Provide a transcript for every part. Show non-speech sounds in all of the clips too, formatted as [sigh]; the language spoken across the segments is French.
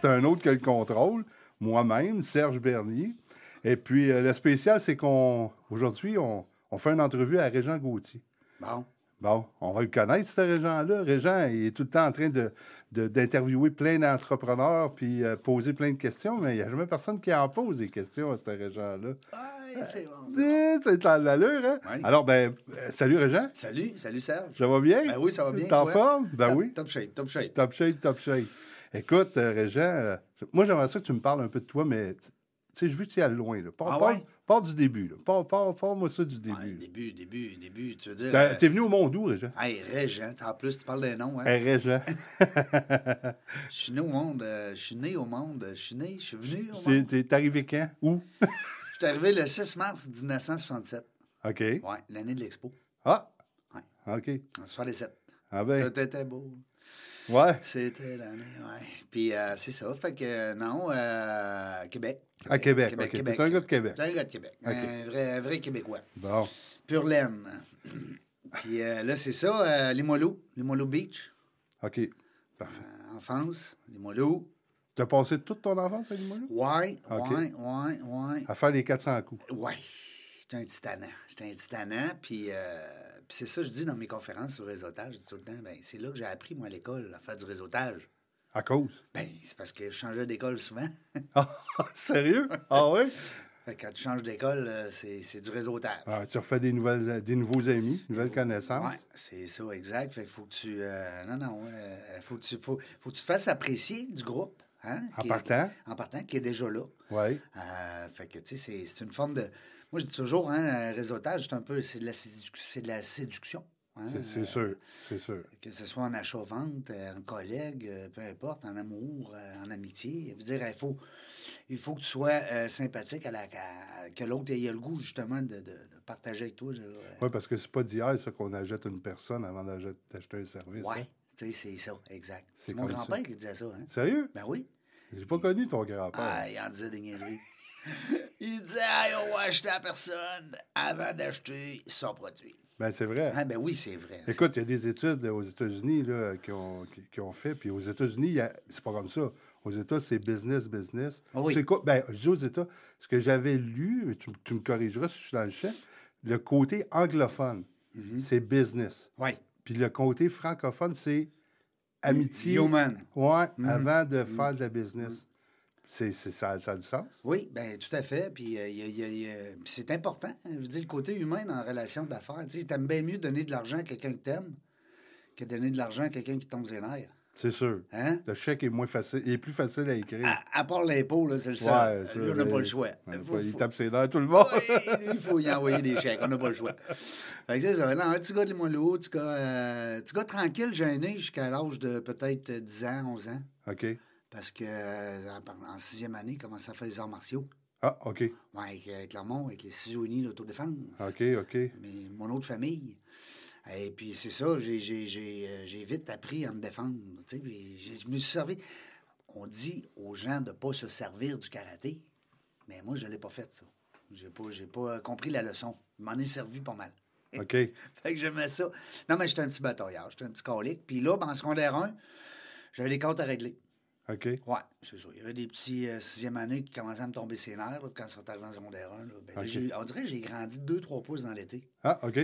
C'est un autre qui a le contrôle. Moi-même, Serge Bernier. Et puis, euh, le spécial, c'est qu'on aujourd'hui, on, on fait une entrevue à Régent Gauthier. Bon. Bon, on va le connaître, ce Régent-là. Régent, il est tout le temps en train de, de- d'interviewer plein d'entrepreneurs puis euh, poser plein de questions, mais il n'y a jamais personne qui en pose des questions à ce Régent-là. Ouais, c'est bon. Eh, C'est dans l'allure, hein? Alors, ben, euh, salut Régent. Salut, salut Serge. Ça va bien? Ben oui, ça va bien, T'es en forme? Ben Top- oui. Top shape, top shape. Top shape, top shape. Écoute, euh, Régent, euh, moi, j'aimerais ça que tu me parles un peu de toi, mais tu sais, je veux que tu y ailles loin. Là. Pars, Ah pars- ouais? pars du début. Là. Pars, pars, pars-moi ça du début. début, début, début. Tu veux dire. Euh, T'es venu au monde où, Régent? Hey, Régent, en plus, tu parles d'un nom, hein? Hey, Régent. [laughs] Je suis né au monde, je suis né au monde, je suis né, je suis venu au monde. t'es arrivé quand? Où? [laughs] Je suis arrivé le 6 mars 1967. OK. Ouais, l'année de l'expo. Ah! Ouais. OK. En 67. Ah ben, C'était beau. Ouais. C'était l'année, ouais. Puis euh, c'est ça. Fait que non, euh, Québec. À Québec, Québec, OK. Québec. T'es un gars de Québec. T'es un gars de Québec. Un, vrai, un vrai Québécois. Bon. Pure laine. Puis euh, là, c'est ça, euh, Limoilou, Limoilou Beach, OK. Parfait. euh, enfance, Limoilou. T'as passé toute ton enfance à Limoilou? Ouais, OK. ouais, ouais, ouais. À faire les 400 coups. Ouais, j'étais un titanant. J'étais un titanant, puis, euh, puis c'est ça que je dis dans mes conférences sur le réseautage. Je dis tout le temps, ben, c'est là que j'ai appris, moi, à l'école, à faire du réseautage. À cause? Ben, c'est parce que je changeais d'école souvent. [laughs] Ah, sérieux? Ah [laughs] que quand tu changes d'école, euh, c'est, du réseautage. Ah, tu refais des, nouvelles, des nouveaux amis, nouvelles connaissances. Ouais, c'est ça, exact. Fait qu'il faut que tu. euh, non, non, euh, faut, que tu, faut, faut que tu te fasses apprécier du groupe. Hein, En est- partant? en partant, qui est déjà là. Oui. Euh, fait que, tu sais, c'est une forme de. Moi, je dis toujours, hein, un réseautage, c'est un peu. C'est de la, sédu- c'est de la séduction. hein. C'est sûr. C'est sûr. Que ce soit en achat-vente, euh, en collègue, euh, peu importe, en amour, euh, en amitié. Je veux dire, il faut, il faut que tu sois euh, sympathique, à la, à- que l'autre ait le goût, justement, de, de- de partager avec toi. euh, Oui, parce que c'est pas d'hier, ça, qu'on achète une personne avant d'acheter un service. Ouais, hein. tu sais, c'est ça, exact. C'est mon grand-père qui disait ça, hein? Sérieux? Ben oui. J'ai pas connu ton grand-père. Ah, il en disait des niaiseries. [laughs] il disait, hey, on va acheter à la personne avant d'acheter son produit. Ben, c'est vrai. Ah, ben oui, c'est vrai. Écoute, il y a des études aux États-Unis là, qui, ont, qui, qui ont fait. Puis aux États-Unis, a- c'est pas comme ça. Aux États, c'est business, business. Ah oui. C'est quoi? Ben, je dis aux États, ce que j'avais lu, tu, tu me corrigeras si je suis dans le champ, le côté anglophone, Mhm. c'est business. Oui. Puis le côté francophone, c'est amitié. Human. Ouais, Mhm. avant de faire de la business. C'est, c'est- ça, ça a du sens? Oui, ben tout à fait. Puis euh, c'est important. hein. Je veux dire, le côté humain dans la relation d'affaires. Tu sais, t'aimes bien mieux donner de l'argent à quelqu'un que t'aimes que donner de l'argent à quelqu'un qui tombe sur nerfs. C'est sûr. Hein? Le chèque est moins facile, il est plus facile à écrire. À, à part l'impôt, là, c'est le seul. Ouais, Lui, on n'a pas le choix. Faut- il tape ses dents tout le monde. Oui, il faut y envoyer des chèques. On n'a pas le choix. Fait que c'est ça. Non, un petit gars de Limoilou, un petit gars, euh, petit gars tranquille, gêné jusqu'à l'âge de peut-être 10 ans, 11 ans. OK. Parce que euh, en, en sixième année, il commençait à faire des arts martiaux. Ah, OK. Ouais, avec, avec Clermont, avec les ciseaux unis d'autodéfense. OK, OK. Mais mon autre famille. Et puis c'est ça, j'ai, euh, vite appris à me défendre. tu sais, je me suis servi. On dit aux gens de ne pas se servir du karaté, mais moi, je ne l'ai pas fait, ça. J'ai pas, j'ai pas compris la leçon. Je m'en ai servi pas mal. [laughs] OK. Fait que j'aimais ça. Non, mais j'étais un petit batailleur, j'étais un petit colique. Puis là, ben, en secondaire 1, j'avais des comptes à régler. OK. Ouais, c'est ça. Il y avait des petits euh, sixième année qui commençaient à me tomber ses nerfs là, quand ils sont arrivés en secondaire 1. là. Ben, là, on dirait que j'ai grandi 2-3 pouces dans l'été. Ah, OK.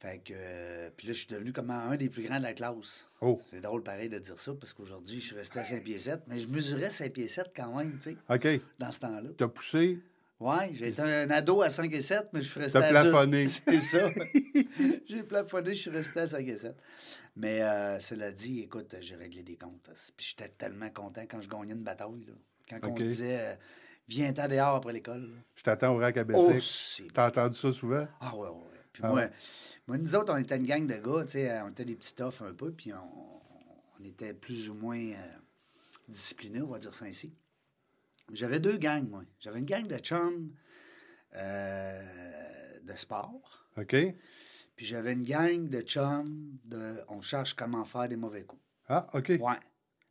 Fait que, euh, puis là, je suis devenu comme un des plus grands de la classe. Oh. C'est drôle pareil de dire ça, parce qu'aujourd'hui, je suis resté à 5 pieds 7, mais je mesurais 5 pieds 7 quand même, tu sais, OK. dans ce temps-là. T'as poussé. Ouais, j'ai été un ado à 5 et 7, mais je suis resté T'as plafonné. [laughs] C'est ça. [laughs] j'ai plafonné, je suis resté à 5 et 7. Mais euh, cela dit, écoute, j'ai réglé des comptes. Puis j'étais tellement content quand je gagnais une bataille. Là. Quand on disait, euh, viens-t'en dehors après l'école. là. Je t'attends au rack à Oh, Bessic. T'as entendu ça souvent? ah ouais, ouais. Puis Ah moi, ouais. moi, nous autres, on était une gang de gars, tu sais, on était des petits toughs un peu, puis on, on était plus ou moins euh, disciplinés, on va dire ça ainsi. J'avais deux gangs, moi. J'avais une gang de chums euh, de sport, OK. puis j'avais une gang de chums de on cherche comment faire des mauvais coups. Ah, OK. Ouais.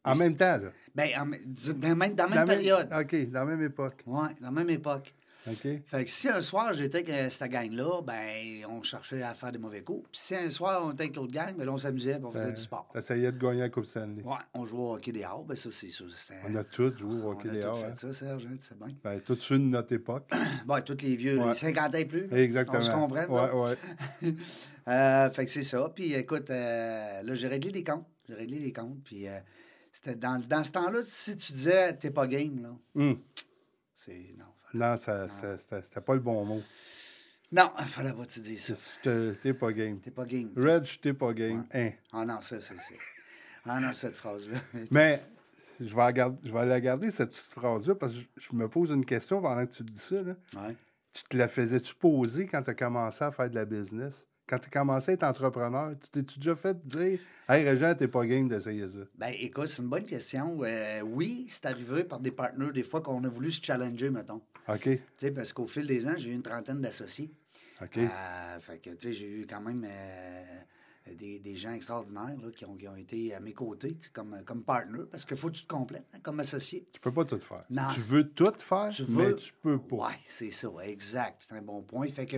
En même temps, là. Ben, en même- dans, la même- dans la même période. OK, dans la même époque. Ouais, dans la même époque. OK. Fait que si un soir j'étais avec cette gang-là, ben on cherchait à faire des mauvais coups. Puis si un soir on était avec l'autre gang, ben là, on s'amusait on faisait du sport. Essayait de gagner la Coupe Stanley. Ouais, on jouait au hockey dehors, ben ça, c'est ça. c'était- On a tous joué au on hockey a tout dehors. fait hein. ça, Serge, hein, c'est bien. Ben, tout ceux de notre époque. [coughs] Bon, tous les vieux, Ouais. les 50 ans et plus. Exactement. On se comprend? Ouais, ouais. [laughs] Euh, fait que c'est ça. Puis écoute, euh, là, j'ai réglé des comptes. J'ai réglé des comptes. Puis euh, c'était dans, dans ce temps-là, si tu disais t'es pas game, là, Hum. c'est. Non, Non, ça, ça- c'était pas le bon mot. non, fallait pas te dire ça. T'es pas game. T'es pas game. Red, j'étais pas game. Hein. Ah non, ça, c'est. c'est- Ah non, cette phrase-là. [laughs] Mais je vais, garder- je vais la garder, cette petite phrase-là, parce que je, me pose une question pendant que tu te dis ça. là. Ouais. Tu te la faisais-tu poser quand tu as commencé à faire de la business? Quand tu as commencé à être entrepreneur, tu t'es-tu déjà fait dire Hey, Régent, t'es pas game d'essayer ça? Ben, écoute, c'est une bonne question. Euh, oui, c'est arrivé par des partenaires, des fois, qu'on a voulu se challenger, mettons. OK. Tu sais, parce qu'au fil des ans, j'ai eu une trentaine d'associés. OK. Euh, fait que, tu sais, j'ai eu quand même euh, des, des gens extraordinaires là, qui, ont, qui ont été à mes côtés, comme, comme partner, parce qu'il faut que tu te complètes hein, comme associé. Tu peux pas tout faire. Non. Tu veux tout faire, Tu mais veux. tu peux pas. Oui, c'est ça, exact. C'est un bon point. Fait que,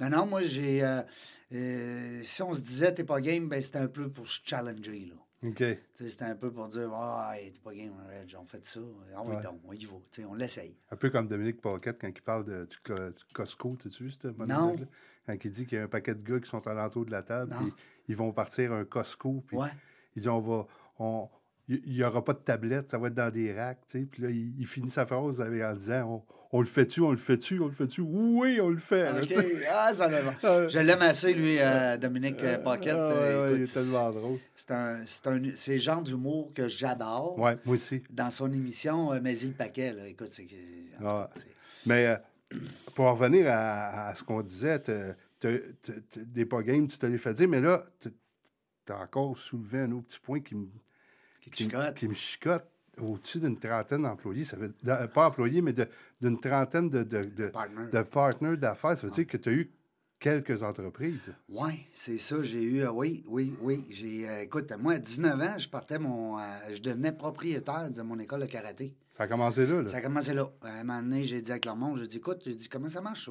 non, non, moi, j'ai. euh, si on se disait, t'es pas game, ben, c'était un peu pour se challenger, là. OK. Tu sais, C'était un peu pour dire, ah, hey, t'es pas game, Reg, on fait ça. Ah oui, Ouais. donc, on y va. Tu sais, on l'essaye. Un peu comme Dominique Paquette quand il parle de, du, du Costco, t'as-tu vu ce monologue-là? Quand il dit qu'il y a un paquet de gars qui sont alentour de la table, Non. puis ils vont partir un Costco, puis Ouais. il dit on va. On, il n'y aura pas de tablette, ça va être dans des racks. tu sais. Puis là, il, il finit sa phrase en disant on, le fait-tu, on le fait-tu, on le fait-tu? Oui, on le fait. là, OK. [laughs] Ah, ça va. Ah. Je l'aime assez, lui, euh, Dominique euh, Paquette. Ah, Euh, ouais, il est tellement drôle. c'est un, c'est un, c'est le genre d'humour que j'adore. Ouais, moi aussi. Dans son émission, euh, Mais il le paquet, là. Écoute, c'est. c'est- Mais euh, pour en revenir à, à ce qu'on disait, des pas games, tu te les fait dire, mais là, tu as encore soulevé un autre petit point qui me, Qui qui me chicote. Au-dessus d'une trentaine d'employés, ça veut de- pas employés, mais d'une trentaine de, de, de, Partners. de d'affaires. Ça veut dire que tu as eu quelques entreprises. Oui, c'est ça. J'ai eu. euh, oui, oui, oui. J'ai, euh, écoute, moi, à 19 ans, je partais mon. euh, je devenais propriétaire de mon école de karaté. Ça a commencé là. là. Ça a commencé là. À un moment donné, j'ai dit à Clermont, j'ai dit, écoute, j'ai dit, comment ça marche,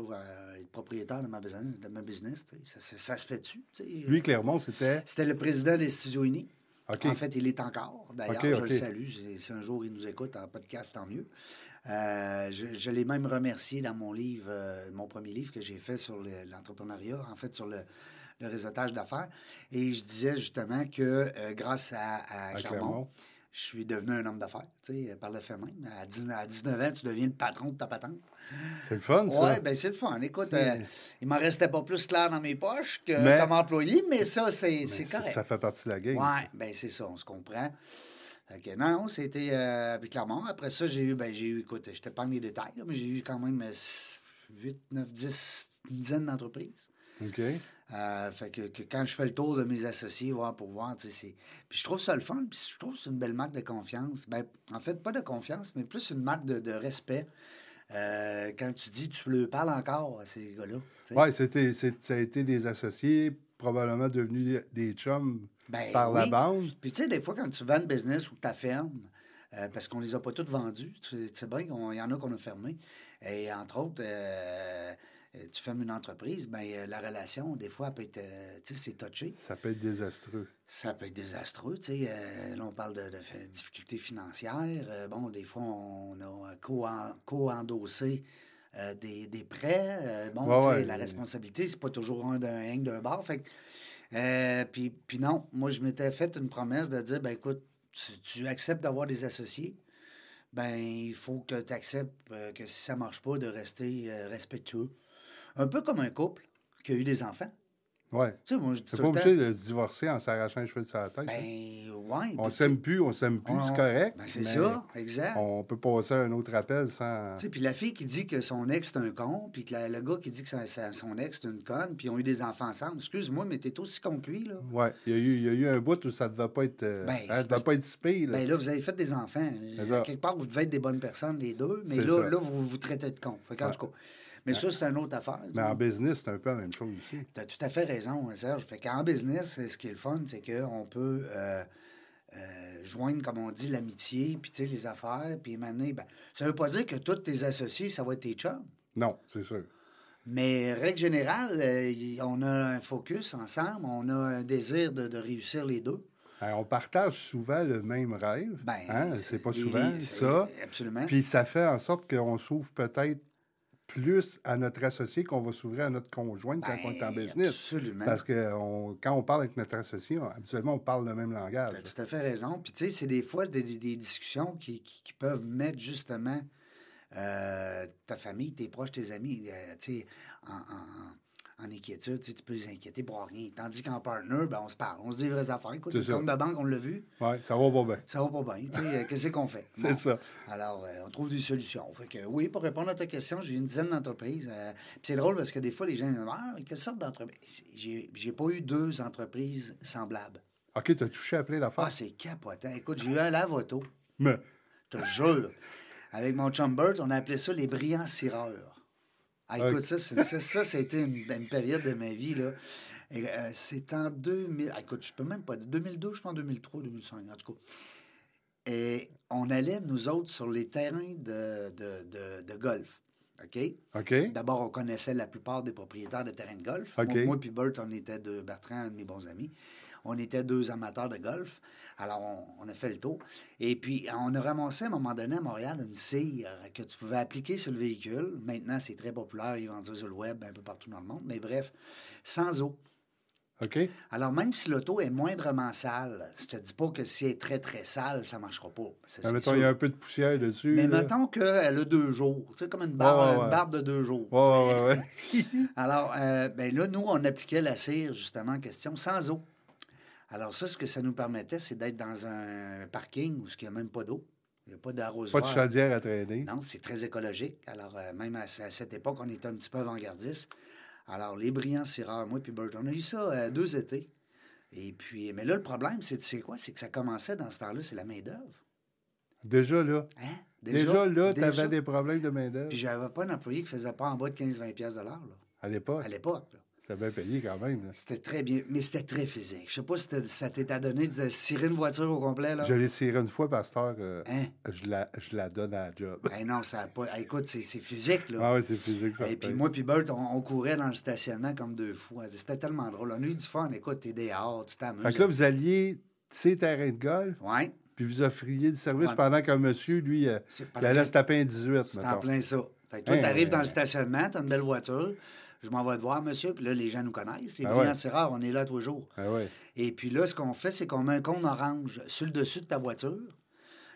être propriétaire de ma business, de ma business ça, ça- ça se fait-tu? Lui, Clermont, c'était. C'était le président des Studios Unis. En fait, il est encore. D'ailleurs, je le salue. Si- un jour il nous écoute en podcast, tant mieux. Euh, je je l'ai même remercié dans mon livre, euh, mon premier livre que j'ai fait sur le- l'entrepreneuriat, en fait, sur le, le réseautage d'affaires. Et je disais justement que euh, grâce à, à À Clermont, Clermont. Je suis devenu un homme d'affaires, tu sais, par le fait même. À, 10 à 19 ans, tu deviens le patron de ta patente. C'est le fun, ça. Ouais, ben c'est le fun. Écoute, euh, il m'en restait pas plus clair dans mes poches que Mais- comme employé, mais ça, c'est correct. ça fait partie de la game. Ouais, ben c'est ça, on se comprend. Que non, c'était euh, avec Clermont. Après ça, j'ai eu, ben j'ai eu, écoute, je t'épargne les détails, là, mais j'ai eu quand même 8, 9, 10, une dizaine d'entreprises. OK. Euh, fait que, que quand je fais le tour de mes associés, voir pour voir, tu sais, c'est... Puis je trouve ça le fun, puis je trouve que c'est une belle marque de confiance. Ben, en fait, pas de confiance, mais plus une marque de, de respect. Euh, quand tu dis, tu le parles encore à ces gars-là. Oui, c'était, ça a été des associés, probablement devenus des chums Ben par la bande. Puis tu sais, des fois, quand tu vends le business ou ta ferme, euh, parce qu'on les a pas toutes vendus, tu sais- bien qu'il y en a qu'on a fermé. Et entre autres, euh, tu fermes une entreprise, ben euh, la relation, des fois, elle peut être, euh, tu sais, c'est touché. Ça peut être désastreux. Ça peut être désastreux, tu sais. euh, là, on parle de, de difficultés financières. Euh, bon, des fois, on a co-en- co-endossé euh, des, des prêts. Euh, bon, Ouais, tu sais, ouais. la responsabilité, c'est pas toujours un d'un un d'un bord. Fait que, euh, puis, puis non, moi, je m'étais fait une promesse de dire, ben écoute, tu, tu acceptes d'avoir des associés, ben il faut que tu acceptes euh, que si ça marche pas, de rester euh, respectueux. Un peu comme un couple qui a eu des enfants. Oui. Tu sais, moi, je dis C'est tout pas le temps, obligé de se divorcer en s'arrachant les cheveux de sa tête. ben, ouais. on s'aime plus, on s'aime plus, on- c'est correct. ben, c'est ça, exact. On peut passer à un autre appel sans. Tu sais, puis la fille qui dit que son ex c'est un con, puis la- le gars qui dit que son ex c'est une conne, puis ils ont eu des enfants ensemble. Excuse-moi, mais t'es aussi con que lui, là. Oui, il y, a eu, il y a eu un bout où ça ne devait pas être. euh, Ben, hein, devait pas être si pire, là. Ben là, vous avez fait des enfants. Quelque part, vous devez être des bonnes personnes, les deux, mais là, ça. là, vous vous traitez de con. Fait qu'en tout cas. Mais ça, c'est une autre affaire. Mais en business, c'est un peu la même chose aussi. Tu as tout à fait raison, hein, Serge. Fait qu'en business, ce qui est le fun, c'est qu'on peut euh, euh, joindre, comme on dit, l'amitié, puis tu sais, les affaires, puis maintenant, ben, ça veut pas dire que tous tes associés, ça va être tes chums. Non, c'est sûr. Mais règle générale, euh, on a un focus ensemble, on a un désir de, de réussir les deux. On partage souvent le même rêve. Ben, hein, C'est pas souvent les- ça. Absolument. Puis ça fait en sorte qu'on s'ouvre peut-être plus à notre associé qu'on va s'ouvrir à notre conjointe quand on est en Ben, business. absolument. Parce que on- quand on parle avec notre associé, on- habituellement, on parle le même langage. Tu as tout à fait raison. Puis, tu sais, c'est des fois des, des- des discussions qui, qui- qui peuvent mettre justement euh, ta famille, tes proches, tes amis, euh, tu sais, en, en- en inquiétude. Tu sais, tu peux les inquiéter pour rien. Tandis qu'en partner, ben, on se parle. On se dit les vraies affaires. Écoute, le compte de banque, on l'a vu. Oui, ça va pas bien. Ça va pas bien. tu sais, euh, [laughs] Qu'est-ce qu'on fait? C'est ça. Alors, euh, on trouve des solutions. Fait que, oui, pour répondre à ta question, j'ai une dizaine d'entreprises. Euh, c'est drôle parce que des fois, les gens me disent Ah, quelle sorte d'entreprise? J'ai j'ai pas eu deux entreprises semblables. OK, tu as touché à plein d'affaires? Ah, c'est capotant. Écoute, j'ai eu un lave-auto. Mais, Je te jure. Avec mon chum Bert, on appelait ça les brillants cireurs. Ah, écoute, ça, ça, ça, ça a été une, une période de ma vie, là. Euh, c'est en 2000... ah, écoute, je peux même pas dire. 2002, je pense, 2003, 2005, en tout cas. Et on allait, nous autres, sur les terrains de, de, de, de golf. OK? OK. D'abord, on connaissait la plupart des propriétaires de terrains de golf. Moi, moi puis Bert, on était deux, Bertrand, un de mes bons amis. On était deux amateurs de golf. Alors, on, on a fait le tour. Et puis, on a ramassé à un moment donné à Montréal une cire que tu pouvais appliquer sur le véhicule. Maintenant, c'est très populaire. Ils vendent ça sur le web un peu partout dans le monde. Mais bref, sans eau. OK. Alors, même si l'auto est moindrement sale, je te dis pas que si elle est très, très sale, ça marchera pas. Ça, Ben, mettons, il y a un peu de poussière dessus. Mais là. mettons qu'elle a deux jours. Tu sais, comme une barbe, ouais, une barbe de deux jours. Ouais, ouais. [laughs] Alors, euh, ben là, nous, on appliquait la cire, justement, en question, sans eau. Alors, ça, ce que ça nous permettait, c'est d'être dans un parking où il n'y a même pas d'eau. Il n'y a pas Pas d'arrosoir. de chaudière à traîner. Non, c'est très écologique. Alors, euh, même à, ce- à cette époque, on était un petit peu avant-gardiste. Alors, les brillants cireurs, moi puis Bert, on a eu ça euh, deux étés. Et puis, mais là, le problème, c'est, tu sais quoi? C'est que ça commençait dans ce temps-là, c'est la main-d'œuvre. Déjà là. Hein? Déjà, là, tu déjà? avais des problèmes de main-d'œuvre. Puis, j'avais pas un employé qui faisait pas en bas de 15-20$ piastres de l'heure, là, À l'époque. à l'époque. là. C'était bien payé quand même. là. C'était très bien, mais c'était très physique. Je sais pas si ça t'était donné de cirer une voiture au complet, là. Je l'ai ciré une fois, pasteur. euh, Hein? je, la, je la donne à la job. Ben non, ça a pas... Écoute, c'est c'est physique, là. Ah oui, c'est physique, ça. Et puis moi puis Bert, on, on courait dans le stationnement comme deux fous. C'était tellement drôle. On a eu du fun. Écoute, t'es dehors, tu t'amuses. Fait que là, vous alliez, ces terrains de golf, Ouais, puis vous offriez du service Ouais. pendant qu'un monsieur, lui, euh, C'est il allait se taper un 18, c'est en plein ça. Fait que toi, Hein, t'arrives dans euh, le stationnement, t'as une belle voiture. Je m'en vais te voir, monsieur. Puis là, les gens nous connaissent. Les Ah clients, ouais. c'est rare. On est là tous les jours. Ah ouais. Et puis là, ce qu'on fait, c'est qu'on met un compte orange sur le dessus de ta voiture,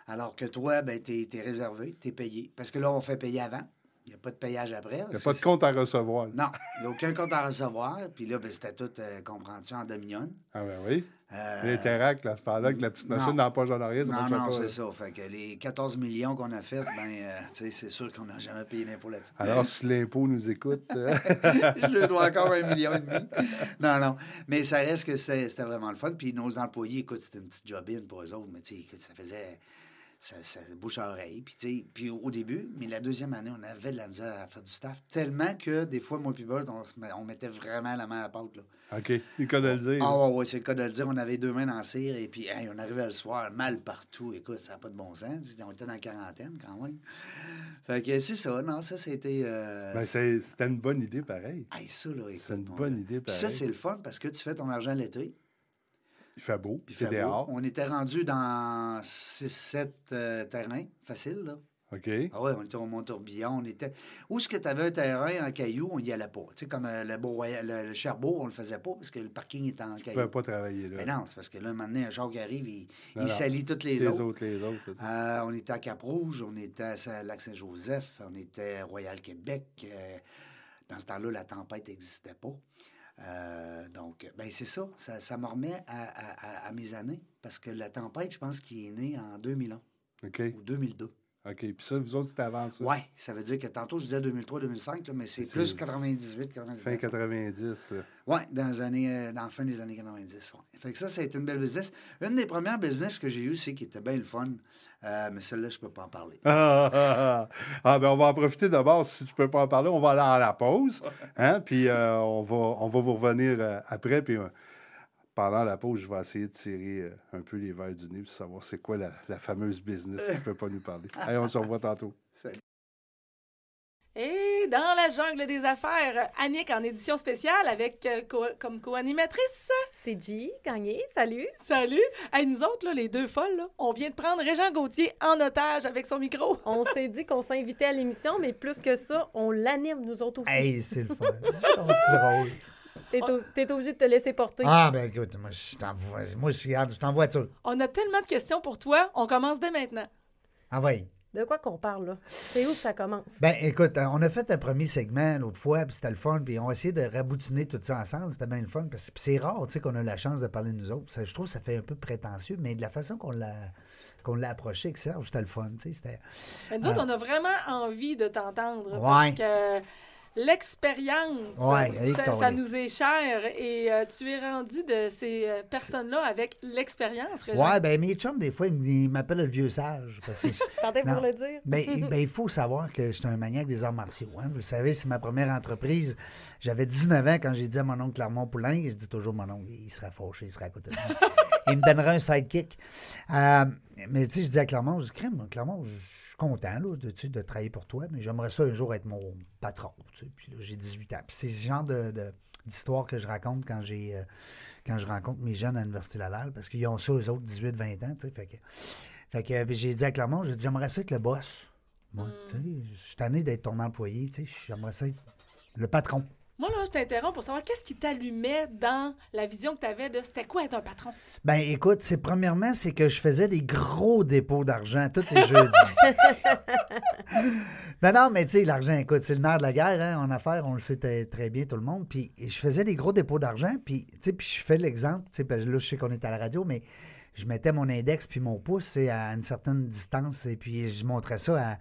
alors que toi, ben, t'es es réservé, t'es payé. Parce que là, on fait payer avant. Il n'y a pas de payage après. Il n'y a pas de compte à recevoir. là. Non, il n'y a aucun compte à recevoir. Puis là, ben, c'était tout, euh, comprends-tu, en demi-onne. Ah ben oui. Euh, L'interact, là, ce temps-là, avec la petite machine dans la poche ça Non, non, c'est là. ça. Fait que les 14 millions qu'on a fait, ben, euh, tu sais, c'est sûr qu'on n'a jamais payé d'impôt là-dessus. Alors, si l'impôt nous écoute, [laughs] euh, je lui dois encore un million et demi. Non, non. Mais ça reste que c'était vraiment le fun. Puis nos employés, écoute, c'était une petite job-in pour eux autres, mais tu sais, écoute, ça faisait. Ça, ça bouche à oreille. Puis, puis au début, mais la deuxième année, on avait de la misère à faire du staff. Tellement que des fois, moi Bert, on, mettait vraiment la main à la pâte. Là. OK, il connaît le dire. Ah ouais, ouais, c'est le cas de le dire. On avait deux mains dans la cire et puis hey, on arrivait le soir, mal partout. Écoute, ça n'a pas de bon sens. On était dans la quarantaine quand même. Fait que c'est ça. Non, ça, c'était... euh, Ben, c'est- c'était une bonne idée, pareil. hey, ça, là, écoute, C'est une on- bonne idée, Puis ça, pareil. c'est le fun parce que tu fais ton argent l'été. Il fait beau, c'est fait beau. dehors. On était rendu dans 6-7 terrains faciles, là. OK. Ah ouais, on était au Mont-Tourbillon, on était... Où est-ce que tu avais un terrain en caillou, on n'y allait pas. Tu sais, comme euh, le, le, le Cherbourg, on le faisait pas parce que le parking était en Tu ne pas travailler là. Mais non, c'est parce que là, maintenant, un char qui arrive, il, Non, il salit toutes les, les autres. autres, les autres. ça. Euh, on était à Cap-Rouge, on était à Sa- Lac-Saint-Joseph, on était à Royal-Québec. euh, dans ce temps-là, la tempête n'existait pas. Euh, donc, ben c'est ça. Ça, ça me remet à, à- mes années. Parce que la tempête, je pense qu'il est né en 2001 OK. ou 2002. OK. Puis ça, vous autres, c'était avant ça? Oui, ça veut dire que tantôt, je disais 2003-2005, là, mais c'est plus 98, 99. Fin 90. euh, Oui, dans, les années, euh, dans la fin des années 90. ouais. Fait que ça, ça a été une belle business. Une des premières business que j'ai eues, c'est qui était bien le fun. Euh, mais celle-là, je ne peux pas en parler. Ah, ah, ah. Ah, ben on va en profiter d'abord. Si tu peux pas en parler, on va aller à la pause. [laughs] Hein? Puis euh, on, va, on va vous revenir après. Puis pendant la pause, je vais essayer de tirer euh, un peu les verres du nez pour savoir c'est quoi la, la fameuse business qui ne peut pas nous parler. [laughs] Allez, on se revoit tantôt. Et dans la jungle des affaires, Annick en édition spéciale avec euh, co- comme co-animatrice. C'est G, gagné, salut. Salut! Hey, nous autres, là, les deux folles, là, on vient de prendre Régent Gauthier en otage avec son micro. [laughs] On s'est dit qu'on s'invitait à l'émission, mais plus que ça, on l'anime, nous autres aussi. Hey, c'est le fun. [laughs] C'est drôle. T'es au- T'es obligé de te laisser porter. Ah, ben écoute, moi, je t'envoie. Moi, je suis en voiture. On a tellement de questions pour toi, on commence dès maintenant. Ah, ouais. De quoi qu'on parle, là? C'est où que ça commence? Ben, écoute, euh, on a fait un premier segment l'autre fois, puis c'était le fun, puis on a essayé de raboutiner tout ça ensemble. C'était bien le fun, parce que puis c'est rare, tu sais, qu'on a la chance de parler de nous autres. Ça, je trouve que ça fait un peu prétentieux, mais de la façon qu'on l'a qu'on l'a approché avec Serge, c'était le fun, tu sais. C'était... Mais nous autres, on a vraiment envie de t'entendre Ouais. parce que l'expérience, Ouais, ça, ça est. nous est cher et euh, tu es rendu de ces euh, personnes-là avec l'expérience. Ouais, ben mes chums, des fois, ils m'appellent le vieux sage, parce que... [laughs] Je partais pour Non. le dire. Ben, [laughs] ben, il faut savoir que je suis un maniaque des arts martiaux. hein. Vous le savez, c'est ma première entreprise. J'avais 19 ans quand j'ai dit à mon oncle Clermont Poulain, je dis toujours mon oncle, il sera fauché, il sera à côté de moi. [laughs] il me donnera un sidekick. Euh, mais tu sais, je dis à Clermont, je dis, crème, Clermont, je suis content là, de, de travailler pour toi, mais j'aimerais ça un jour être mon patron. Puis là, j'ai 18 ans. Puis c'est ce genre de, de- d'histoire que je raconte quand j'ai euh, quand je rencontre mes jeunes à l'Université Laval, parce qu'ils ont ça, eux autres, 18-20 ans. Fait que, fait que j'ai dit à Clermont, j'ai dit, j'aimerais ça être le boss. Moi, tu sais, je suis tanné d'être ton employé, tu sais, j'aimerais ça être le patron. Moi, là, je t'interromps pour savoir qu'est-ce qui t'allumait dans la vision que tu avais de c'était quoi être un patron? Ben écoute, c'est premièrement, c'est que je faisais des gros dépôts d'argent tous les jeudis. [laughs] non, non, mais tu sais, l'argent, écoute, c'est le nerf de la guerre hein, en affaires, on le sait très, bien tout le monde. Puis je faisais des gros dépôts d'argent, puis tu sais, puis je fais l'exemple, tu sais, là, je sais qu'on est à la radio, mais je mettais mon index puis mon pouce à une certaine distance, et puis je montrais ça à.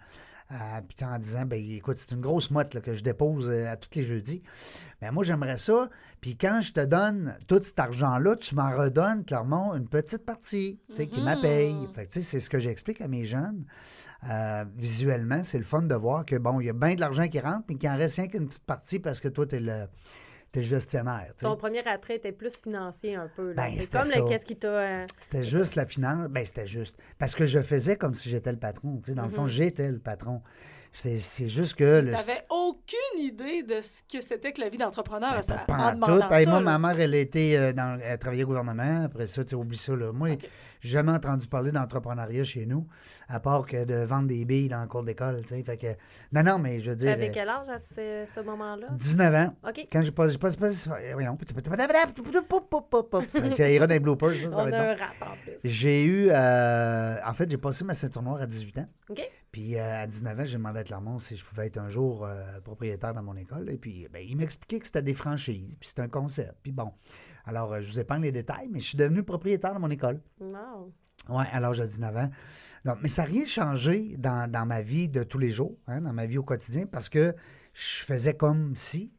À- puis en disant, ben écoute, c'est une grosse motte là, que je dépose euh, à tous les jeudis. Mais moi, j'aimerais ça. Puis quand je te donne tout cet argent-là, tu m'en redonnes, clairement, une petite partie, tu sais, qui m'appelle. Fait que, tu sais, c'est ce que j'explique à mes jeunes. Euh, visuellement, c'est le fun de voir que, bon, il y a bien de l'argent qui rentre, mais qu'il en reste rien qu'une petite partie parce que toi, t'es le, t'es gestionnaire, tu sais. Ton premier attrait était plus financier un peu. là. Ben, c'est c'était comme ça. le qu'est-ce qui t'a. euh, C'était juste la finance. Ben, c'était juste. Parce que je faisais comme si j'étais le patron. Tu sais, dans le fond, j'étais le patron. C'est, c'est juste que. Le... T'avais aucune idée de ce que c'était que la vie d'entrepreneur Ben, en tout. Hey, ça, moi, là. ma mère, elle était euh, dans, elle travaillait au gouvernement. Après ça, tu sais, oublie ça. Là. Moi, OK. Jamais entendu parler d'entrepreneuriat chez nous, à part que de vendre des billes dans le cours d'école. Tu sais. Fait que, non, non, mais je veux dire. T'avais euh, quel âge à ce, ce moment-là? 19 ans. OK. Quand j'ai pas. J'ai pas, pas, voyons. Bloopers, ça. ça On va a un rap en plus. J'ai eu. euh, en fait, j'ai passé ma ceinture noire à 18 ans. OK. Puis euh, à 19 ans, j'ai demandé à Clermont si je pouvais être un jour euh, propriétaire dans mon école. Et puis, ben, il m'expliquait que c'était des franchises, puis c'était un concept. Puis bon. Alors, euh, je vous épargne les détails, mais je suis devenu propriétaire de mon école. Wow. Oui, à l'âge de 19 ans. Donc, mais ça n'a rien changé dans, dans ma vie de tous les jours, hein, dans ma vie au quotidien, parce que je faisais comme si,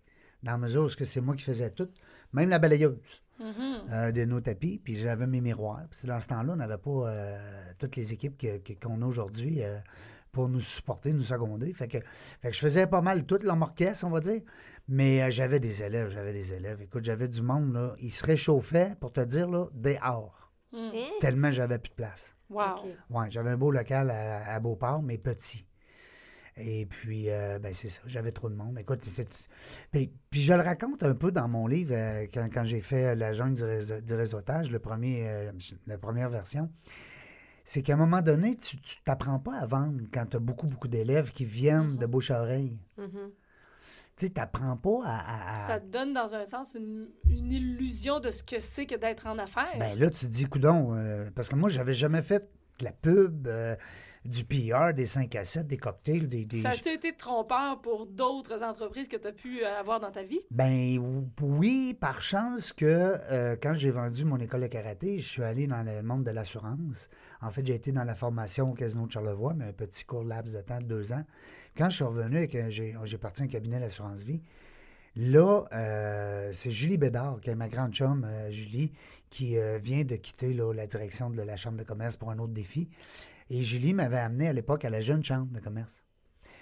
dans la mesure où c'est moi qui faisais tout, même la balayeuse euh, de nos tapis, puis j'avais mes miroirs. Puis dans ce temps-là, on n'avait pas euh, toutes les équipes qu'on a aujourd'hui euh, pour nous supporter, nous seconder. Fait que, fait que je faisais pas mal tout l'homme orchestre, on va dire. Mais euh, j'avais des élèves, j'avais des élèves. Écoute, j'avais du monde, là. Ils se réchauffaient, pour te dire, là, dehors. Hein? Tellement j'avais plus de place. Wow. Oui, j'avais un beau local à, à Beauport, mais petit. Et puis, euh, ben c'est ça, j'avais trop de monde. Écoute, c'est- puis, puis je le raconte un peu dans mon livre, euh, quand, quand j'ai fait La jungle du, réseau- du réseautage, le premier, euh, la première version. C'est qu'à un moment donné, tu ne t'apprends pas à vendre quand tu as beaucoup, beaucoup d'élèves qui viennent de bouche à oreille. Mhm. Tu sais, tu n'apprends pas à... à- à- Ça te donne, dans un sens, une, une illusion de ce que c'est que d'être en affaires. Ben là, tu te dis, coudon, euh, parce que moi, j'avais jamais fait de la pub, euh, du PR, des 5 à 7, des cocktails, des... des- Ça a-tu été trompeur pour d'autres entreprises que tu as pu avoir dans ta vie? Ben oui, par chance que euh, quand j'ai vendu mon école de karaté, je suis allé dans le monde de l'assurance. En fait, j'ai été dans la formation au Casino de Charlevoix, mais un petit court laps de temps de deux ans. Quand je suis revenu et que j'ai parti un cabinet d'assurance vie, là, euh, c'est Julie Bédard, qui est ma grande chum, euh, Julie, qui euh, vient de quitter là, la direction de la Chambre de commerce pour un autre défi. Et Julie m'avait amené à l'époque à la jeune Chambre de commerce.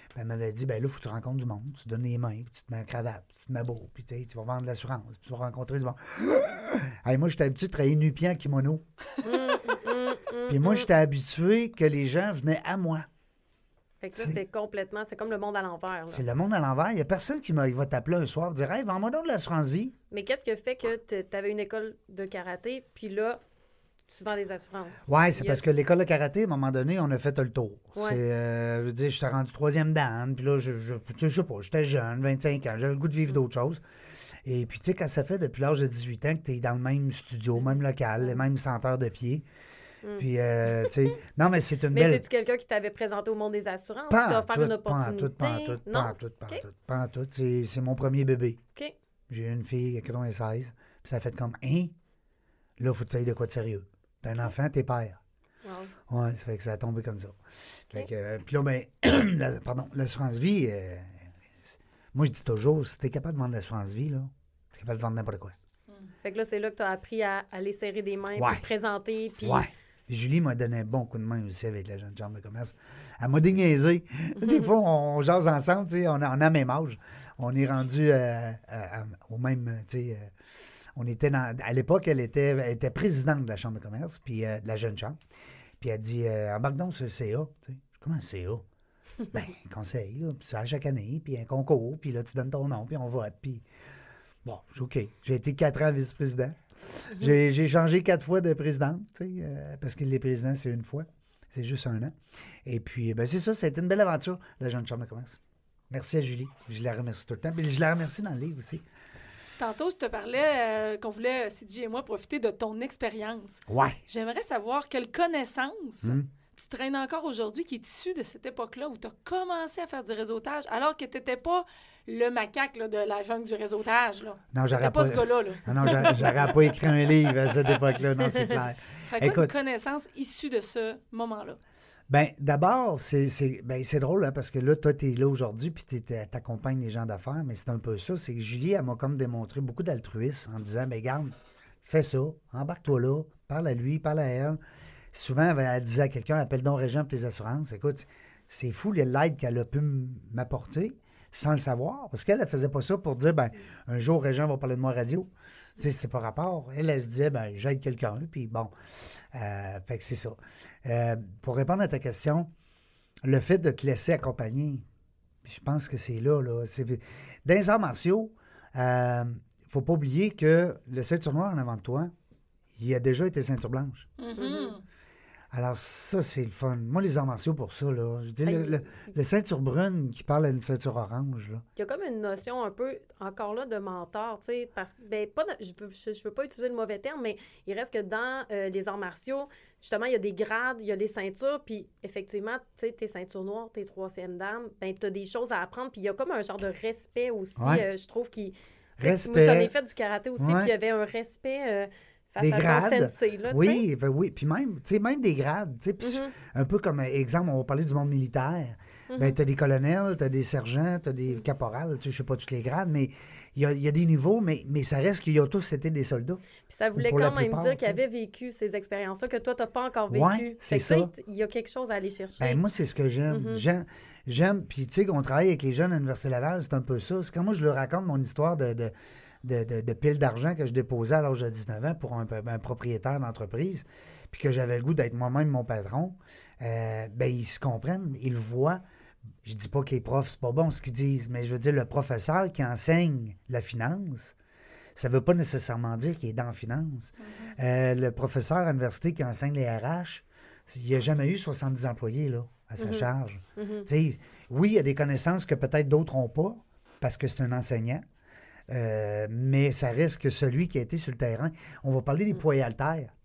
Puis elle m'avait dit, ben là, il faut que tu rencontres du monde. Tu te donnes les mains, puis tu te mets en cravate, puis tu te mets beau, puis tu sais, tu vas vendre de l'assurance, puis tu vas rencontrer du monde. [gasps] Hey, moi, j'étais habitué de travailler nu-pied en kimono. Mm, Puis moi, j'étais habitué que les gens venaient à moi. Fait que C'est- c'était complètement, c'est comme le monde à l'envers. C'est le monde à l'envers. Il n'y a personne qui va t'appeler un soir et dire Hey, vends-moi donc de l'assurance vie. Mais qu'est-ce qui fait que tu avais une école de karaté, puis là, tu vends des assurances? Ouais, c'est parce que l'école de karaté, à un moment donné, on a fait le tour. Ouais. C'est, euh, je veux dire, j'étais rendu troisième dan, puis là, je, je, je sais pas, j'étais jeune, 25 ans, j'avais le goût de vivre d'autres choses. Et puis, tu sais, quand ça fait depuis l'âge de 18 ans que tu es dans le même studio, même local, les mêmes senteurs de pied, puis, euh, tu sais, [laughs] non, mais c'est une Mais belle... c'est-tu quelqu'un qui t'avait présenté au monde des assurances? qui Pas t'a en offert tout, une pas en opportunité? tout, pas tout, pas tout, pas tout, pas en tout. C'est, c'est mon premier bébé. OK. J'ai eu une fille à 96, puis ça a fait comme, hein? Là, faut que tu ailles de quoi de sérieux. T'as un enfant, t'es père. Wow. Ouais, ça fait que ça a tombé comme ça. Fait que, euh, puis là, ben, [clears throat] la- pardon, l'assurance vie, euh, moi, je dis toujours, si t'es capable de vendre l'assurance vie, là, t'es capable de vendre n'importe quoi. Fait que là, c'est là que tu as appris à aller serrer des mains, puis te présenter, puis... Ouais. Julie m'a donné un bon coup de main aussi avec la jeune chambre de commerce. Elle m'a déniaisé. [laughs] Des fois, on jase ensemble, tu sais, on a, on a même âge. On est rendu euh, au même, tu sais, on était dans, à l'époque, elle était, elle était présidente de la chambre de commerce, puis euh, de la jeune chambre. Puis elle dit, euh, embarque donc sur le CA. Tu sais. Je dis, Comment un CA? [laughs] ben, conseil, là, puis ça à chaque année, puis un concours, puis là, tu donnes ton nom, puis on vote, puis... Bon, OK. J'ai été quatre ans vice-président. J'ai j'ai changé quatre fois de présidente, tu sais, euh, parce que les présidents, c'est une fois. C'est juste un an. Et puis, ben, c'est ça, ça a été une belle aventure, la jeune chambre de commerce. Merci à Julie. Je la remercie tout le temps. Puis je la remercie dans le livre aussi. Tantôt, je te parlais euh, qu'on voulait, CJ et moi, profiter de ton expérience. Ouais. J'aimerais savoir quelle connaissance Hmm. tu traînes encore aujourd'hui qui est issue de cette époque-là où tu as commencé à faire du réseautage alors que tu n'étais pas le macaque là, de la jungle du réseautage. Là. Non, j'aurais pas pas. ce gars-là. Là. Ah non, j'a- j'aurais pas écrit un livre à cette époque-là. Non, c'est clair. Ce serait quoi Écoute. une connaissance issue de ce moment-là? Ben, d'abord, c'est c'est- ben, c'est drôle, hein, parce que là, toi, tu es là aujourd'hui, puis tu accompagnes les gens d'affaires, mais c'est un peu ça. C'est que Julie, elle m'a comme démontré beaucoup d'altruisme en disant, ben, garde, fais ça, embarque-toi là, parle à lui, parle à elle. Souvent, elle, disait à quelqu'un, appelle donc Régent pour tes assurances. Écoute, c'est fou l'aide qu'elle a pu m'apporter sans le savoir, parce qu'elle ne faisait pas ça pour dire, ben, un jour, Régent va parler de moi radio. C'est pas rapport. Elle, elle se disait, ben, j'aide quelqu'un, puis bon. Euh, fait que c'est ça. Euh, pour répondre à ta question, le fait de te laisser accompagner, je pense que c'est là, là. Dans les arts martiaux, il ne faut pas oublier que le ceinture noire en avant de toi, il a déjà été ceinture blanche. Mhm. Alors, ça, c'est le fun. Moi, les arts martiaux, pour ça, là, je dis, le, le- le ceinture brune qui parle à une ceinture orange, là. Il y a comme une notion un peu, encore là, de mentor, tu sais, parce que, ben, pas, je veux, je, je veux pas utiliser le mauvais terme, mais il reste que dans euh, les arts martiaux, justement, il y a des grades, il y a des ceintures, puis effectivement, tu sais, tes ceintures noires, tes troisième dames, ben, tu as des choses à apprendre, puis il y a comme un genre de respect aussi, Ouais. euh, je trouve, qui... Respect. Moi, j'en ai fait du karaté aussi, puis il y avait un respect euh, face Des à grades. sensei, là. Oui, ben oui. Puis même, des grades. Mhm. Un peu comme exemple, on va parler du monde militaire. Ben, tu as des colonels, tu as des sergents, tu as des caporales, je sais pas tous les grades, mais il y a, il y a des niveaux, mais, mais ça reste qu'ils ont tous été des soldats. Puis ça voulait quand même dire tu qu'il sais. avait vécu ces expériences-là que toi, tu n'as pas encore vécu. Ouais, c'est ça. il- y a quelque chose à aller chercher. Ben, moi, c'est ce que j'aime. J'aime- J'aime, puis tu sais, qu'on travaille avec les jeunes à l'Université Laval, c'est un peu ça. C'est quand moi, je leur raconte mon histoire de, de, de, de- de pile d'argent que je déposais à l'âge de 19 ans pour un, un propriétaire d'entreprise, puis que j'avais le goût d'être moi-même mon patron, euh, ben, ils se comprennent, ils le voient. Je dis pas que les profs, c'est pas bon ce qu'ils disent, mais je veux dire, le professeur qui enseigne la finance, ça veut pas nécessairement dire qu'il est dans la finance. Euh, le professeur à l'université qui enseigne les RH, il n'a jamais eu 70 employés là, à sa Mhm. charge. Sais, oui, il y a des connaissances que peut-être d'autres n'ont pas, parce que c'est un enseignant, euh, mais ça reste que celui qui a été sur le terrain. On va parler des poids haltères.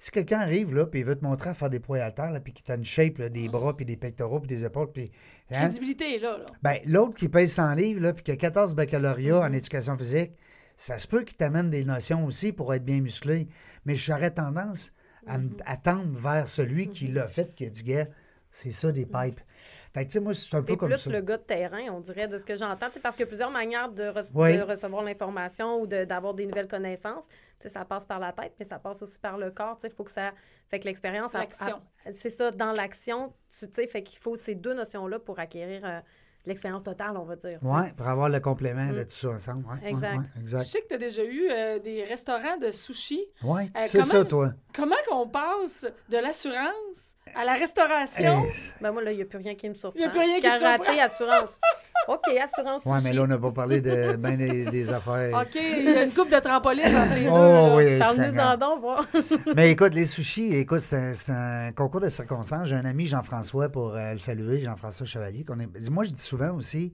Si quelqu'un arrive là, puis il veut te montrer à faire des poids haltères, là, puis qu'il t'a une shape, là, des bras, puis des pectoraux, puis des épaules, puis... hein, Crédibilité là. là. ben, l'autre qui pèse 100 livres, là, puis qui a 14 baccalauréats en éducation physique, ça se peut qu'il t'amène des notions aussi pour être bien musclé. Mais j'aurais tendance à me- à tendre vers celui qui l'a fait, qui a dit, gars, c'est ça des pipes. Fait que, tu sais, moi, c'est un peu comme plus ça. le gars de terrain, on dirait, de ce que j'entends. Parce qu'il y a plusieurs manières de, rece- Oui. de recevoir l'information ou de- d'avoir des nouvelles connaissances. Tu sais, ça passe par la tête, mais ça passe aussi par le corps. Tu sais, Il faut que ça. Fait que l'expérience. L'action. C'est ça, dans l'action. Tu sais, fait qu'il faut ces deux notions-là pour acquérir euh, l'expérience totale, on va dire. Oui, pour avoir le complément de Mm. tout ça ensemble. Ouais, Exact. ouais, Je exact. sais que tu as déjà eu euh, des restaurants de sushi. Ouais, Euh, c'est comment- ça, toi. Comment qu'on passe de l'assurance à la restauration? Eh, Ben moi, là, il n'y a plus rien qui me surprend. Il y a plus rien qui te Karaté, [laughs] assurance. OK, assurance ouais, mais là, on n'a pas parlé de ben des, des affaires. OK, il y a une coupe de trampoline entre les deux. Oh, oui, Parle-nous Seigneur. en donc, voir. [laughs] Mais écoute, les sushis, écoute, c'est un, concours de circonstances. J'ai un ami, Jean-François, pour euh, le saluer, Jean-François Chevalier. est... Moi, je dis souvent aussi,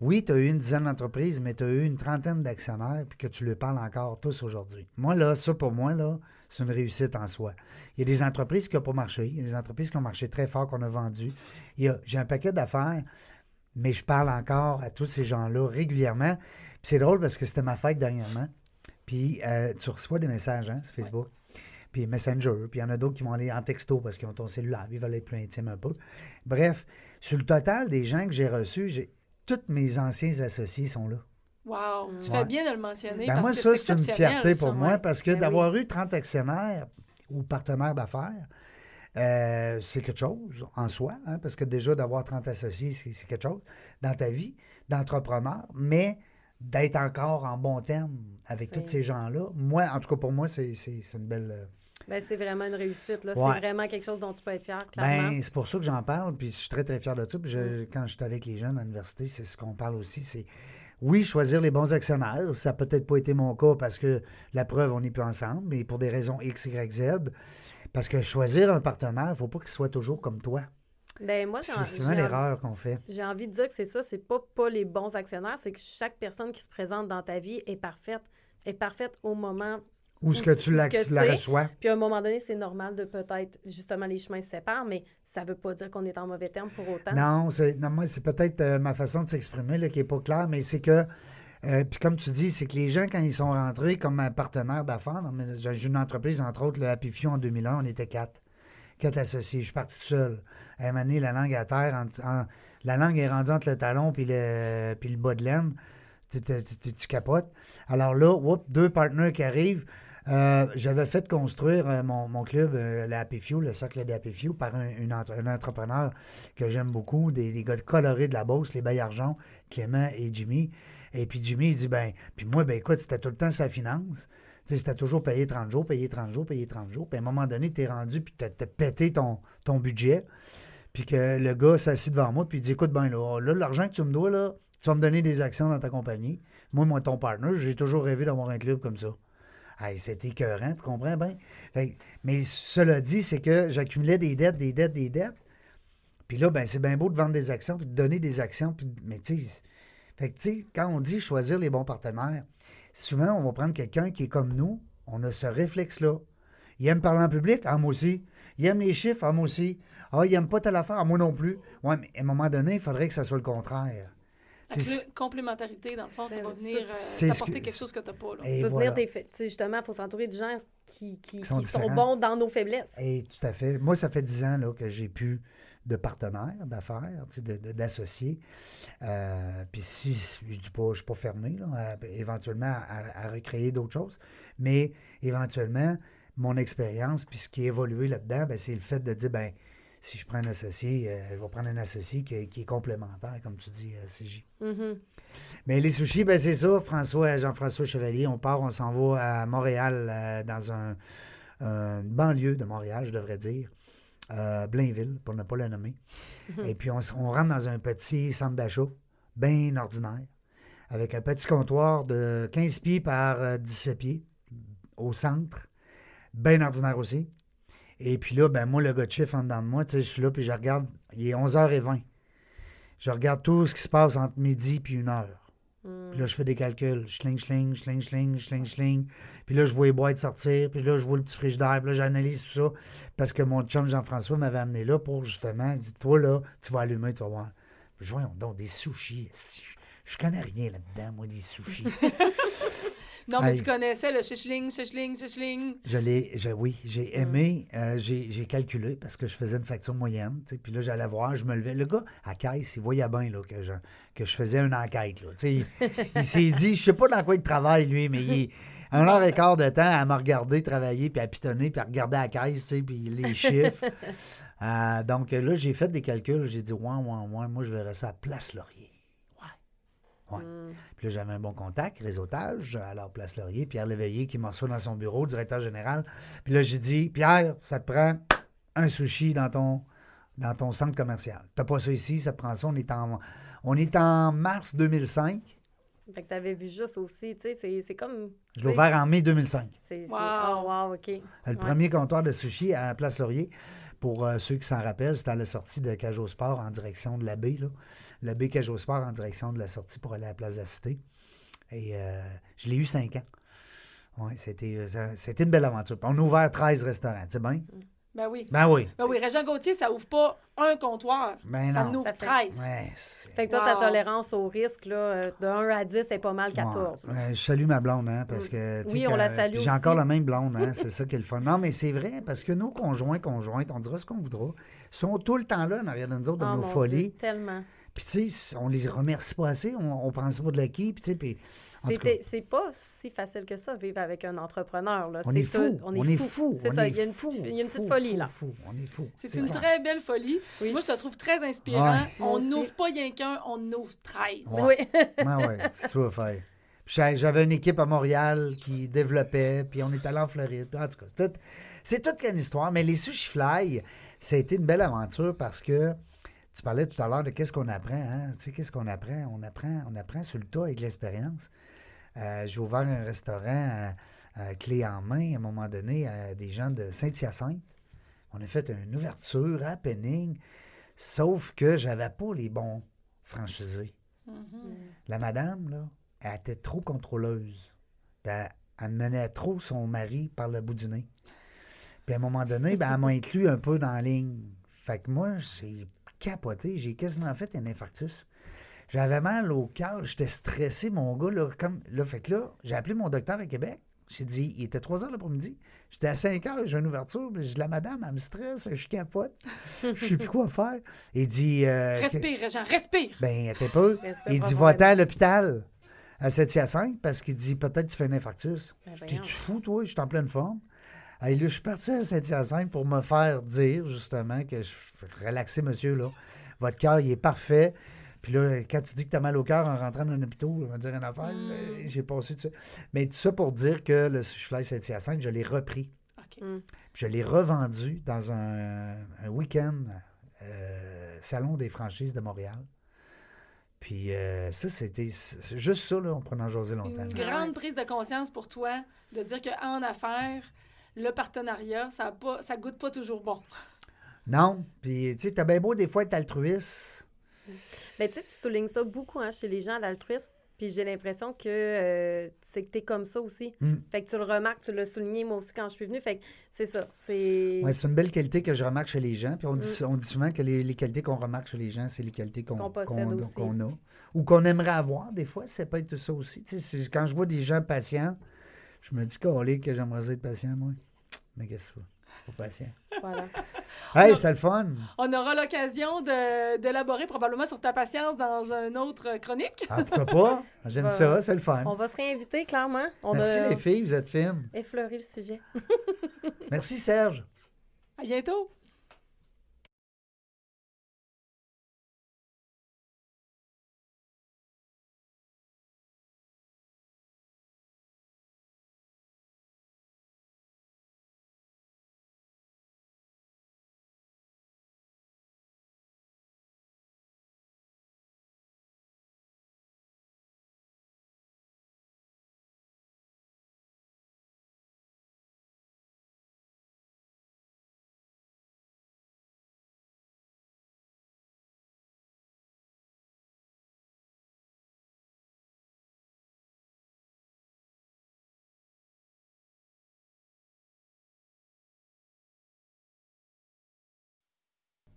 oui, tu as eu une dizaine d'entreprises, mais tu as eu une trentaine d'actionnaires, puis que tu leur parles encore tous aujourd'hui. Moi, là, ça, pour moi, là, c'est une réussite en soi. Il y a des entreprises qui n'ont pas marché, il y a des entreprises qui ont marché très fort, qu'on a vendues. Il y a- J'ai un paquet d'affaires, mais je parle encore à tous ces gens-là régulièrement. Puis c'est drôle parce que c'était ma fête dernièrement. Puis euh, tu reçois des messages hein, sur Facebook puis Messenger, puis il y en a d'autres qui vont aller en texto parce qu'ils ont ton cellulaire, ils veulent être plus intimes un peu. Bref, sur le total des gens que j'ai reçus, j'ai tous mes anciens associés sont là. Wow, tu Ouais. fais bien de le mentionner. Ben parce moi, que ça, c'est une fierté pour ça. moi ouais. parce que Ben oui. d'avoir eu 30 actionnaires ou partenaires d'affaires, euh, c'est quelque chose en soi, hein, parce que déjà d'avoir 30 associés, c'est quelque chose dans ta vie d'entrepreneur, mais d'être encore en bon terme avec tous ces gens-là, moi, en tout cas pour moi, c'est une belle... Ben, c'est vraiment une réussite. Ouais. C'est vraiment quelque chose dont tu peux être fier, clairement. Ben, c'est pour ça que j'en parle, puis je suis très, très fier de ça. Puis je- quand je suis avec les jeunes à l'université, c'est ce qu'on parle aussi, c'est oui, choisir les bons actionnaires. Ça n'a peut-être pas été mon cas parce que la preuve, on n'est plus ensemble, mais pour des raisons X, Y, Z. Parce que choisir un partenaire, il ne faut pas qu'il soit toujours comme toi. Ben, moi, C'est souvent l'erreur qu'on fait. J'ai envie de dire que c'est ça, c'est pas, pas les bons actionnaires, c'est que chaque personne qui se présente dans ta vie est parfaite. Est parfaite au moment. Ou ce que tu la, reçois? Puis à un moment donné, c'est normal de peut-être, justement, les chemins se séparent, mais ça veut pas dire qu'on est en mauvais terme pour autant. Non, c'est, non, moi, c'est peut-être euh, ma façon de s'exprimer là, qui n'est pas claire, mais c'est que, euh, puis comme tu dis, c'est que les gens, quand ils sont rentrés comme un partenaire d'affaires, j'ai une entreprise, entre autres, le Happy Few en 2001, on était quatre. Quatre associés. Je suis parti tout seul. À un donné, la langue à terre, en- en- la langue est rendue entre le talon puis le, puis le bas de laine. Tu, tu- tu- tu capotes. Alors là, whoop, deux partenaires qui arrivent. Euh, J'avais fait construire euh, mon, club, euh, le Happy Few, le socle de Happy Few, par un, une un entrepreneur que j'aime beaucoup, des, des gars colorés de la Beauce, les Bayargent, Clément et Jimmy. Et puis Jimmy, il dit, ben, puis moi, ben écoute, c'était tout le temps sa finance. C'était toujours payé 30 jours, payé 30 jours, payé 30 jours. Puis à un moment donné, tu es rendu, puis tu as, pété ton, budget. Puis que le gars s'assit devant moi, puis il dit Écoute, ben là, là, l'argent que tu me dois, là, tu vas me donner des actions dans ta compagnie. Moi, moi, ton partenaire, j'ai toujours rêvé d'avoir un club comme ça. Hey, c'était écœurant, tu comprends bien? Fait mais cela dit, c'est que j'accumulais des dettes, des dettes, des dettes. Puis là, ben, c'est bien beau de vendre des actions, puis de donner des actions. Puis, mais tu quand on dit choisir les bons partenaires, souvent, on va prendre quelqu'un qui est comme nous. On a ce réflexe-là. Il aime parler en public? Ah, moi aussi. Il aime les chiffres? Ah, moi aussi. Ah, il aime pas telle affaire? Ah, moi non plus. Ouais, mais à un moment donné, il faudrait que ça soit le contraire. La complémentarité, dans le fond, ça Ben, venir euh, c'est ce t'apporter que- quelque chose que tu n'as pas. Là. Et voilà. des faits. Tu sais, justement, il faut s'entourer de gens qui, qui, Qui sont qui sont différents. bons dans nos faiblesses. Et tout à fait. Moi, ça fait dix ans là, que j'ai plus de partenaires d'affaires, tu sais, de- de- d'associés. Euh, Puis si, je dis pas, je suis pas fermé, là, à- éventuellement, à, à recréer d'autres choses. Mais éventuellement, mon expérience, puis ce qui a évolué là-dedans, ben, c'est le fait de dire, ben si je prends un associé, euh, je vais prendre un associé qui, qui est complémentaire, comme tu dis, euh, CJ. Mhm. Mais les sushis, ben c'est ça, François, Jean-François Chevalier, on part, on s'en va à Montréal, euh, dans un, une banlieue de Montréal, je devrais dire, euh, Blainville, pour ne pas le nommer. Et puis on, on rentre dans un petit centre d'achat, bien ordinaire, avec un petit comptoir de 15 pieds par euh, 17 pieds, au centre, bien ordinaire aussi. Et puis là, ben moi, le gars de chiffre en dedans de moi, je suis là, puis je regarde, il est 11h20. Je regarde tout ce qui se passe entre midi puis une heure. Puis là, je fais des calculs. Schling, schling, schling, schling, schling, schling. Puis là, je vois les boîtes sortir. Puis là, je vois le petit frigidaire. Puis là, j'analyse tout ça. Parce que mon chum Jean-François m'avait amené là pour justement, il dit Toi, là, tu vas allumer, tu vas voir. Vois, donc, des sushis. Je, je connais rien là-dedans, moi, des sushis. [laughs] Non, mais tu connaissais le chichling, chichling, chichling. Je l'ai, je- oui, j'ai aimé, euh, j'ai j'ai calculé parce que je faisais une facture moyenne, tu sais, puis là, j'allais voir, je me levais. Le gars, à caisse, il voyait bien là, que, je, que je faisais une enquête. Là, tu sais. il il s'est dit, je sais pas dans quoi il travaille, lui, mais il est un heure et quart de temps à me regarder travailler, puis à pitonner, puis à regarder à caisse, tu sais, puis les chiffres. [laughs] Euh, donc là, j'ai fait des calculs, j'ai dit, ouais, ouais, ouais, moi, je verrais ça à Place Laurier. Ouais. Ouais. Puis là, j'avais un bon contact, réseautage, alors Place Laurier, Pierre Léveillé qui m'en reçoit dans son bureau, directeur général. Puis là, j'ai dit, Pierre, ça te prend un sushi dans ton, dans ton centre commercial. T'as pas ça ici, ça te prend ça. On est en, on est en mars 2005. Fait que t'avais vu juste aussi, tu sais, c'est- c'est comme... Je l'ai ouvert en mai 2005. C'est... c'est- Wow. Oh, wow, OK. Le Ouais. premier comptoir de sushi à Place Laurier. Pour euh, ceux qui s'en rappellent, c'était à la sortie de Cajot Sport en direction de la baie. Là. La baie Cajot Sport en direction de la sortie pour aller à la Place la Cité. Et euh, je l'ai eu cinq ans. Oui, c'était, euh, c'était une belle aventure. On a ouvert 13 restaurants, tu sais bien? Ben oui. Ben oui. Ben oui, Régent Gauthier, ça ouvre pas un comptoir. Ben ça non. en ouvre Ça fait- 13. Ouais, c'est- Fait que toi, Wow. ta tolérance au risque, là, euh, de 1 à 10, c'est pas mal 14. Ouais. Ouais, je salue ma blonde, hein, parce que... tu sais, Oui, on la salue J'ai encore la même blonde, hein, [laughs] c'est ça qui est le fun. Non, mais c'est vrai, parce que nos conjoints, conjointes, on dira ce qu'on voudra, sont tout le temps là en arrière de nous autres, dans Oh, nos mon folies. Dieu, tellement. Puis, tu sais, on les remercie pas assez, on, on prend ça pour de l'acquis, puis, tu sais, puis... C'est pas si facile que ça, vivre avec un entrepreneur. Là. On C'est est tout. fou, On est fou. C'est on ça, il y a une fou, petite, y a une petite fou, folie, fou, là. fou, on est fou. C'est une très belle folie. Oui. Moi, je te trouve très inspirant. Ouais. On n'ouvre pas rien qu'un, on ouvre 13. Ouais. Oui. [laughs] Ah ouais, c'est ça à faire. J'avais une équipe à Montréal qui développait, puis on est allé en Floride. Puis En tout cas, c'est tout- c'est toute une histoire. Mais les sushi fly, ça a été une belle aventure parce que tu parlais tout à l'heure de qu'est-ce qu'on apprend. Hein? Tu sais, qu'est-ce qu'on apprend? On apprend, on apprend sur le tas avec l'expérience. Euh, J'ai ouvert un restaurant à, à clé en main à un moment donné à des gens de Saint-Hyacinthe. On a fait une ouverture à Penning, sauf que j'avais pas les bons franchisés. La madame, là, elle était trop contrôleuse. Elle, elle menait trop son mari par le bout du nez. Puis à un moment donné, ben, elle m'a inclus un peu dans la ligne. Fait que moi, j'ai capoté. J'ai quasiment fait un infarctus. J'avais mal au cœur. J'étais stressé, mon gars. Là, comme, là, fait que là, j'ai appelé mon docteur à Québec. J'ai dit, il était 3 heures l'après-midi. J'étais à 5 heures, j'ai une ouverture. J'ai dit, la madame, elle me stresse, je capote. Je sais plus quoi faire. Il dit. euh, Respire, Régent, respire. ben, t'es peu. Il dit, va-t'en à l'hôpital à 7 parce qu'il dit, peut-être tu fais un infarctus. Ben, Je dis, voyons. tu fou, toi, je suis en pleine forme. Et là, je suis parti à 7 pour me faire dire, justement, que je relaxez, monsieur, là. Votre cœur, il est parfait. Puis là, quand tu dis que tu as mal au cœur en rentrant dans un hôpital, on va dire une affaire, là, j'ai passé tout ça. Mais tout ça pour dire que le Fly 7 je l'ai repris. OK. Mm. Puis je l'ai revendu dans un, un week-end euh, Salon des franchises de Montréal. Puis euh, ça, c'était juste ça, là, on prenait en jaser longtemps. Une là. grande prise de conscience pour toi de dire qu'en affaires, le partenariat, ça, a pas, ça goûte pas toujours bon. Non, puis tu sais, t'as bien beau des fois être altruiste. Mais tu sais, tu soulignes ça beaucoup hein, chez les gens, l'altruisme. Puis j'ai l'impression que euh, c'est que t'es comme ça aussi. Mm. Fait que tu le remarques, tu l'as souligné moi aussi quand je suis venue. Fait que c'est ça. C'est. Ouais, c'est une belle qualité que je remarque chez les gens. Puis on dit, on dit souvent que les, les qualités qu'on remarque chez les gens, c'est les qualités qu'on a. Ou qu'on aimerait avoir, des fois. Ça peut être ça aussi. Tu sais, c'est- quand je vois des gens patients, je me dis qu'allez, que j'aimerais être patient, moi. Mais qu'est-ce que c'est? Pas patient. [laughs] Voilà. Hey, c'est le fun! On aura l'occasion de- d'élaborer probablement sur ta patience dans une autre chronique. Ah, pourquoi pas? [laughs] J'aime ça, c'est le fun. On va se réinviter, clairement. On Merci a les filles, vous êtes fines. effleuré le sujet. Merci Serge. À bientôt.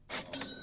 you